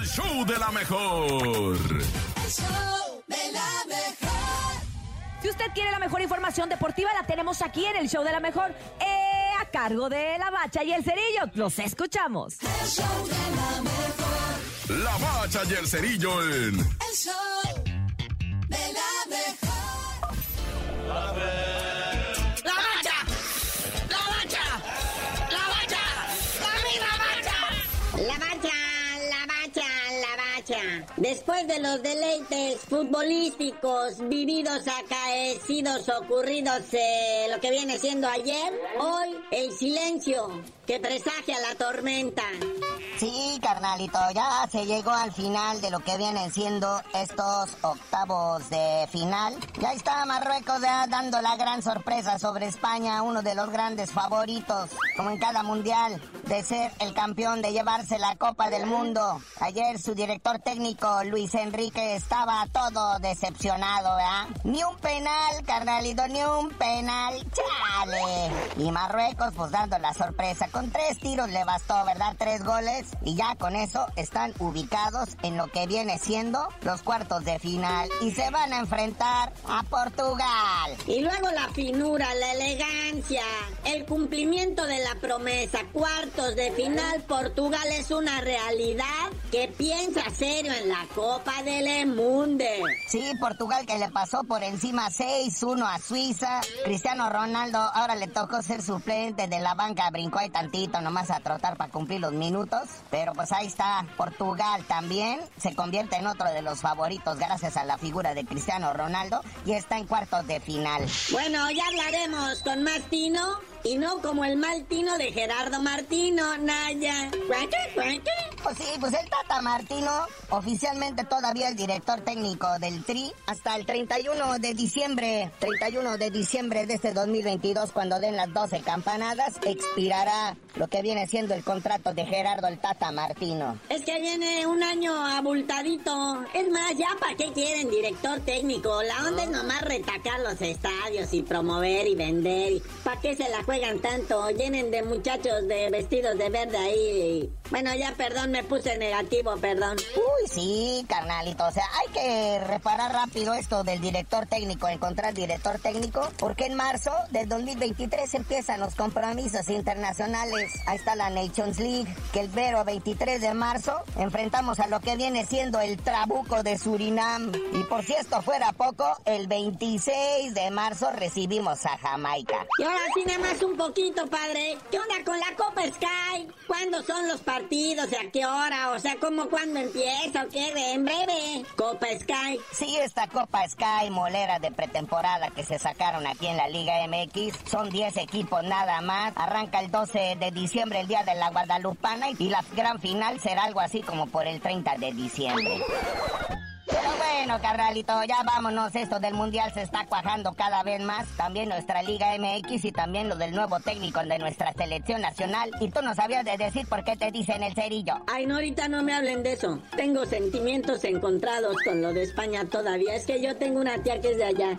el show de la mejor. El show de la mejor. Si usted quiere la mejor información deportiva, la tenemos aquí en el show de la mejor. Eh, a cargo de la bacha y el cerillo. Los escuchamos. El show de la mejor. La bacha y el cerillo en El show Después de los deleites futbolísticos vividos, acaecidos, ocurridos, eh, lo que viene siendo ayer, hoy el silencio que presagia la tormenta. Sí, carnalito, ya se llegó al final de lo que vienen siendo estos octavos de final. Ya está Marruecos ya dando la gran sorpresa sobre España, uno de los grandes favoritos, como en cada mundial, de ser el campeón, de llevarse la Copa del Mundo. Ayer su director técnico, Luis Enrique, estaba todo decepcionado, ¿verdad? Ni un penal, carnalito, ni un penal, chale. Y Marruecos, pues dando la sorpresa, con tres tiros le bastó, ¿verdad? Tres goles y ya con eso están ubicados en lo que viene siendo los cuartos de final y se van a enfrentar a Portugal. Y luego la finura, la elegancia, el cumplimiento de la promesa. Cuartos de final, Portugal es una realidad que piensa serio en la Copa del Mundo. Sí, Portugal que le pasó por encima 6-1 a Suiza. Cristiano Ronaldo ahora le tocó ser suplente de la banca, brincó ahí tantito nomás a trotar para cumplir los minutos. Pero pues ahí está, Portugal también se convierte en otro de los favoritos gracias a la figura de Cristiano Ronaldo y está en cuartos de final. Bueno, ya hablaremos con más tino y no como el mal tino de Gerardo Martino, Naya. Pues sí, pues el Tata Martino, oficialmente todavía el director técnico del Tri, hasta el 31 de diciembre, 31 de diciembre de este 2022, cuando den las 12 campanadas, expirará lo que viene siendo el contrato de Gerardo el Tata Martino. Es que viene un año abultadito. Es más, ya para qué quieren director técnico. La onda es nomás retacar los estadios y promover y vender. ¿Para qué se la juegan tanto? Llenen de muchachos de vestidos de verde ahí. Bueno, ya perdón, me puse negativo, perdón. Uy, sí, carnalito. O sea, hay que reparar rápido esto del director técnico, encontrar director técnico, porque en marzo del 2023 empiezan los compromisos internacionales. Ahí está la Nations League, que el vero 23 de marzo enfrentamos a lo que viene siendo el Trabuco de Surinam. Y por si esto fuera poco, el 26 de marzo recibimos a Jamaica. Y ahora sí, nada más un poquito, padre. ¿Qué onda con la Copa Sky? ¿Cuándo son los partidos? ¿Y a qué hora? O sea, ¿cómo cuándo empieza? ¿O qué? En breve. Copa Sky. Sí, esta Copa Sky molera de pretemporada que se sacaron aquí en la Liga MX. Son 10 equipos nada más. Arranca el 12 diciembre, el día de la Guadalupana. Y la gran final será algo así como por el 30 de diciembre. Pero bueno, carnalito, ya vámonos. Esto del mundial se está cuajando cada vez más. También nuestra Liga MX y también lo del nuevo técnico de nuestra selección nacional. Y tú no sabías de decir por qué te dicen el cerillo. Ay, no, ahorita no me hablen de eso. Tengo sentimientos encontrados con lo de España todavía. Es que yo tengo una tía que es de allá.